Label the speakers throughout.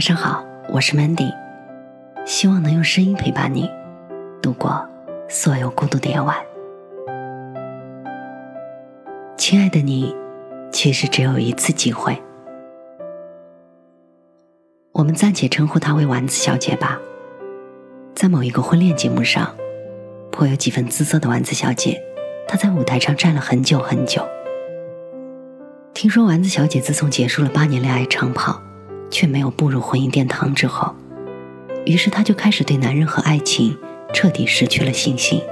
Speaker 1: 晚上好，我是 Mandy，希望能用声音陪伴你度过所有孤独的夜晚。亲爱的你，其实只有一次机会。我们暂且称呼她为丸子小姐吧。在某一个婚恋节目上，颇有几分姿色的丸子小姐，她在舞台上站了很久很久。听说丸子小姐自从结束了八年恋爱长跑，却没有步入婚姻殿堂之后，于是她就开始对男人和爱情彻底失去了信心。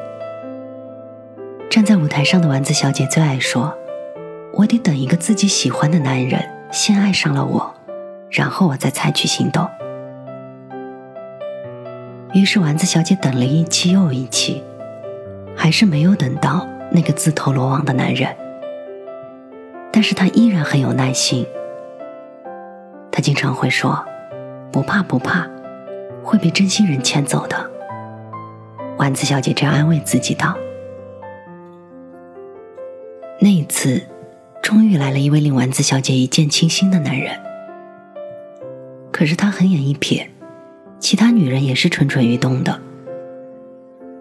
Speaker 1: 站在舞台上的丸子小姐最爱说：“我得等一个自己喜欢的男人先爱上了我。”然后我再采取行动。于是丸子小姐等了一期又一期，还是没有等到那个自投罗网的男人。但是她依然很有耐心。她经常会说：“不怕不怕，会被真心人牵走的。”丸子小姐这样安慰自己道。那一次，终于来了一位令丸子小姐一见倾心的男人。可是他狠眼一瞥，其他女人也是蠢蠢欲动的。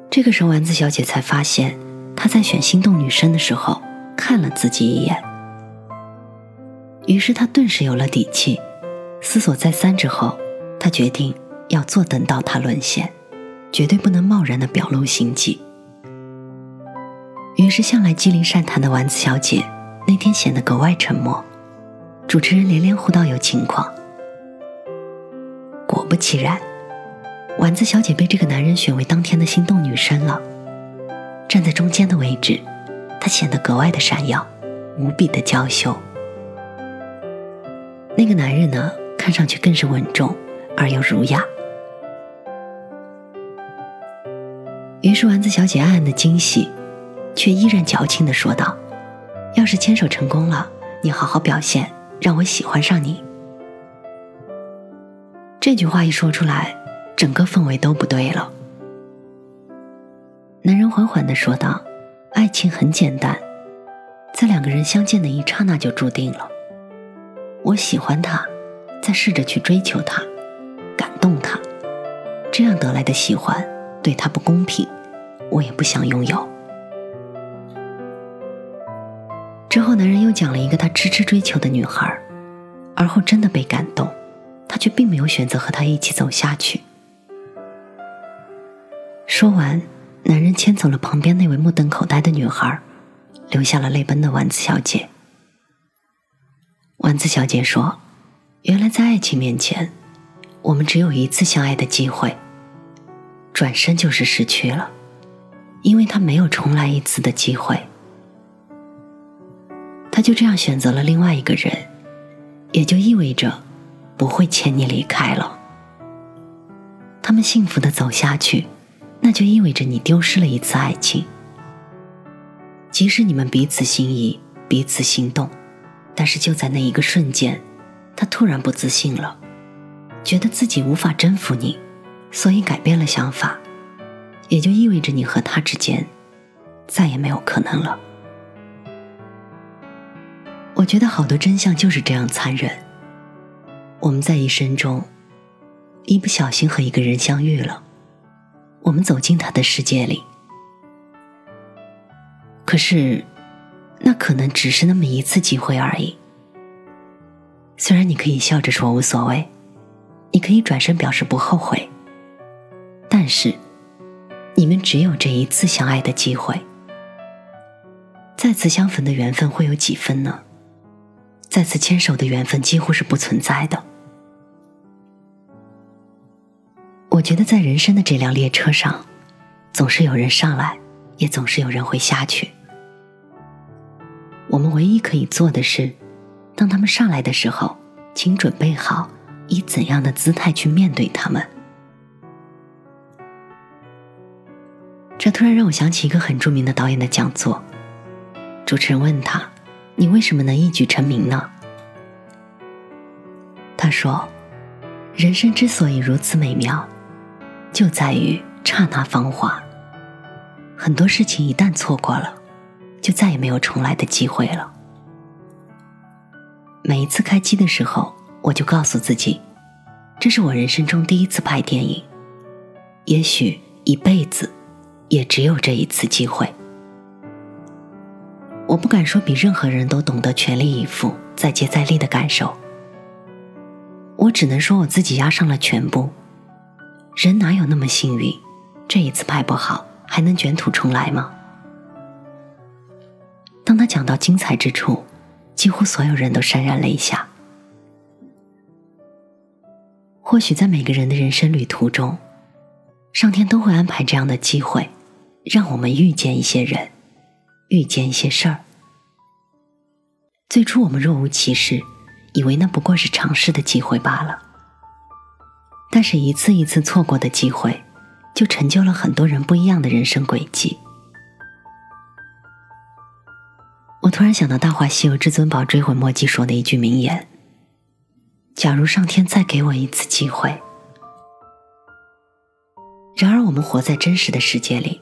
Speaker 1: 这个时候，丸子小姐才发现，她在选心动女生的时候看了自己一眼。于是她顿时有了底气，思索再三之后，他决定要坐等到他沦陷，绝对不能贸然的表露心迹。于是，向来机灵善谈的丸子小姐那天显得格外沉默。主持人连连呼道：“有情况。”果不其然，丸子小姐被这个男人选为当天的心动女生了。站在中间的位置，她显得格外的闪耀，无比的娇羞。那个男人呢，看上去更是稳重而又儒雅。于是丸子小姐暗暗的惊喜，却依然矫情的说道：“要是牵手成功了，你好好表现，让我喜欢上你。”这句话一说出来，整个氛围都不对了。男人缓缓的说道：“爱情很简单，在两个人相见的一刹那就注定了。我喜欢他，再试着去追求他，感动他，这样得来的喜欢对他不公平，我也不想拥有。”之后，男人又讲了一个他痴痴追求的女孩，而后真的被感动。他却并没有选择和他一起走下去。说完，男人牵走了旁边那位目瞪口呆的女孩，留下了泪奔的丸子小姐。丸子小姐说：“原来在爱情面前，我们只有一次相爱的机会，转身就是失去了，因为他没有重来一次的机会。他就这样选择了另外一个人，也就意味着。”不会牵你离开了。他们幸福的走下去，那就意味着你丢失了一次爱情。即使你们彼此心仪，彼此心动，但是就在那一个瞬间，他突然不自信了，觉得自己无法征服你，所以改变了想法，也就意味着你和他之间再也没有可能了。我觉得好多真相就是这样残忍。我们在一生中，一不小心和一个人相遇了，我们走进他的世界里。可是，那可能只是那么一次机会而已。虽然你可以笑着说无所谓，你可以转身表示不后悔，但是，你们只有这一次相爱的机会，再次相逢的缘分会有几分呢？再次牵手的缘分几乎是不存在的。我觉得在人生的这辆列车上，总是有人上来，也总是有人会下去。我们唯一可以做的是，当他们上来的时候，请准备好以怎样的姿态去面对他们。这突然让我想起一个很著名的导演的讲座，主持人问他。你为什么能一举成名呢？他说：“人生之所以如此美妙，就在于刹那芳华。很多事情一旦错过了，就再也没有重来的机会了。每一次开机的时候，我就告诉自己，这是我人生中第一次拍电影，也许一辈子也只有这一次机会。我不敢说比任何人都懂得全力以赴、再接再厉的感受，我只能说我自己压上了全部。人哪有那么幸运？这一次拍不好，还能卷土重来吗？当他讲到精彩之处，几乎所有人都潸然泪下。或许在每个人的人生旅途中，上天都会安排这样的机会，让我们遇见一些人。遇见一些事儿，最初我们若无其事，以为那不过是尝试的机会罢了。但是，一次一次错过的机会，就成就了很多人不一样的人生轨迹。我突然想到《大话西游至尊宝追悔莫及》说的一句名言：“假如上天再给我一次机会。”然而，我们活在真实的世界里。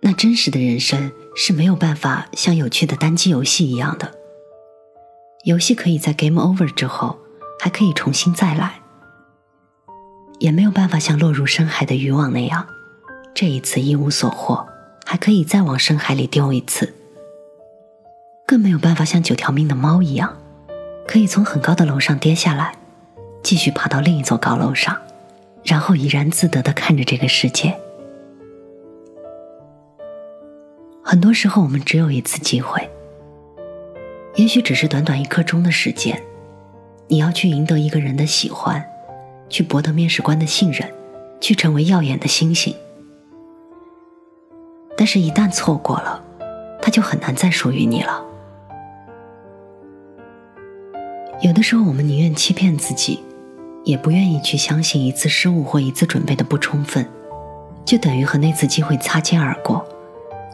Speaker 1: 那真实的人生是没有办法像有趣的单机游戏一样的。游戏可以在 game over 之后还可以重新再来，也没有办法像落入深海的渔网那样，这一次一无所获，还可以再往深海里丢一次。更没有办法像九条命的猫一样，可以从很高的楼上跌下来，继续爬到另一座高楼上，然后怡然自得的看着这个世界。很多时候，我们只有一次机会，也许只是短短一刻钟的时间，你要去赢得一个人的喜欢，去博得面试官的信任，去成为耀眼的星星。但是，一旦错过了，它就很难再属于你了。有的时候，我们宁愿欺骗自己，也不愿意去相信一次失误或一次准备的不充分，就等于和那次机会擦肩而过。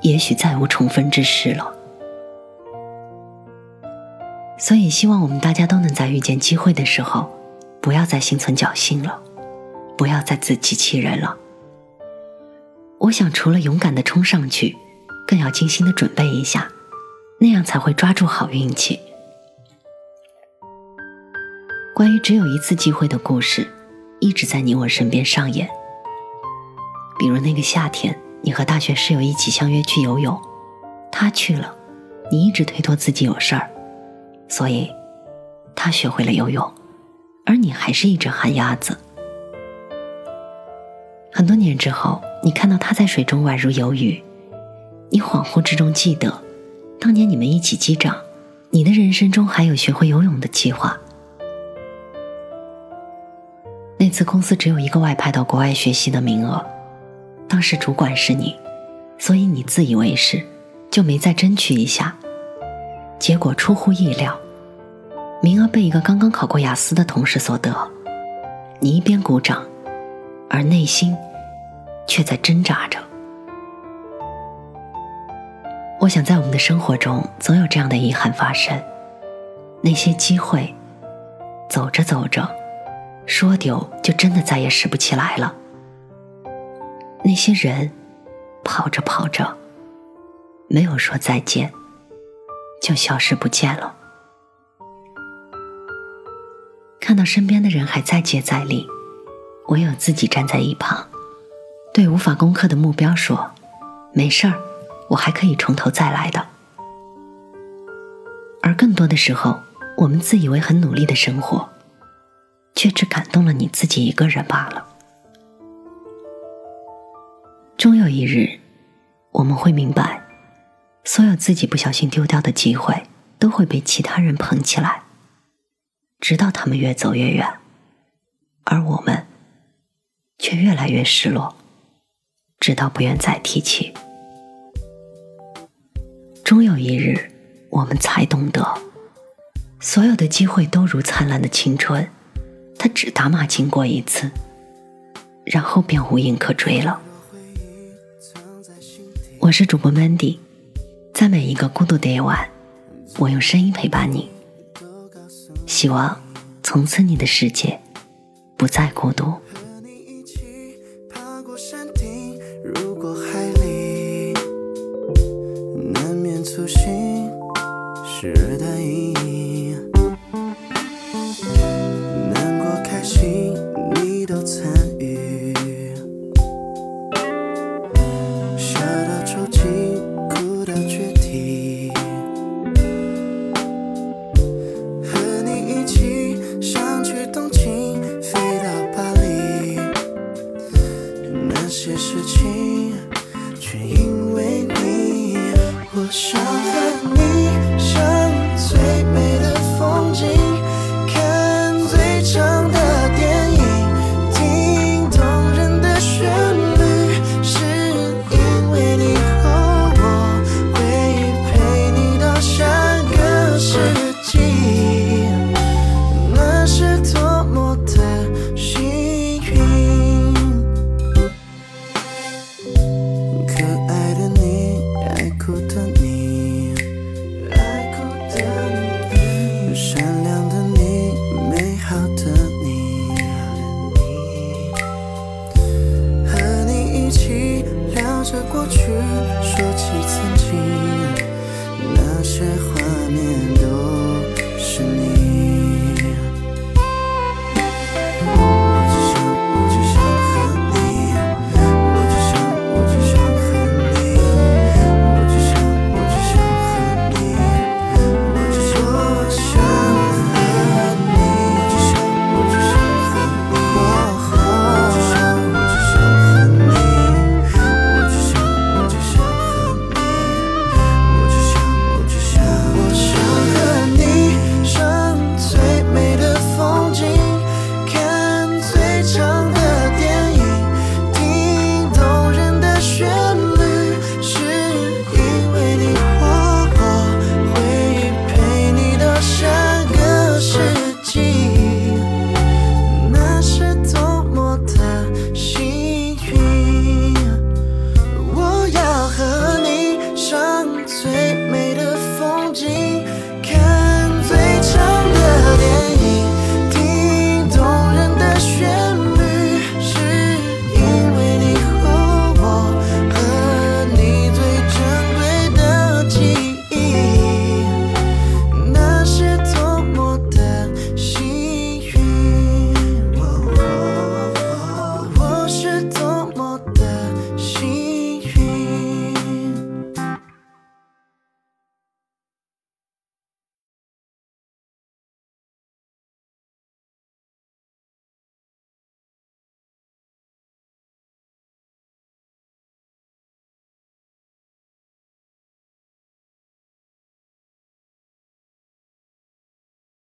Speaker 1: 也许再无重逢之事了，所以希望我们大家都能在遇见机会的时候，不要再心存侥幸了，不要再自欺欺人了。我想，除了勇敢的冲上去，更要精心的准备一下，那样才会抓住好运气。关于只有一次机会的故事，一直在你我身边上演，比如那个夏天。你和大学室友一起相约去游泳，他去了，你一直推脱自己有事儿，所以，他学会了游泳，而你还是一只旱鸭子。很多年之后，你看到他在水中宛如游鱼，你恍惚之中记得，当年你们一起击掌，你的人生中还有学会游泳的计划。那次公司只有一个外派到国外学习的名额。当时主管是你，所以你自以为是，就没再争取一下。结果出乎意料，名额被一个刚刚考过雅思的同事所得。你一边鼓掌，而内心却在挣扎着。我想，在我们的生活中，总有这样的遗憾发生：那些机会，走着走着，说丢就真的再也拾不起来了。那些人，跑着跑着，没有说再见，就消失不见了。看到身边的人还在接再厉，唯有自己站在一旁，对无法攻克的目标说：“没事儿，我还可以从头再来的。”而更多的时候，我们自以为很努力的生活，却只感动了你自己一个人罢了。终有一日，我们会明白，所有自己不小心丢掉的机会，都会被其他人捧起来，直到他们越走越远，而我们却越来越失落，直到不愿再提起。终有一日，我们才懂得，所有的机会都如灿烂的青春，他只打马经过一次，然后便无影可追了。我是主播 Mandy，在每一个孤独的夜晚，我用声音陪伴你。希望从此你的世界不再孤独。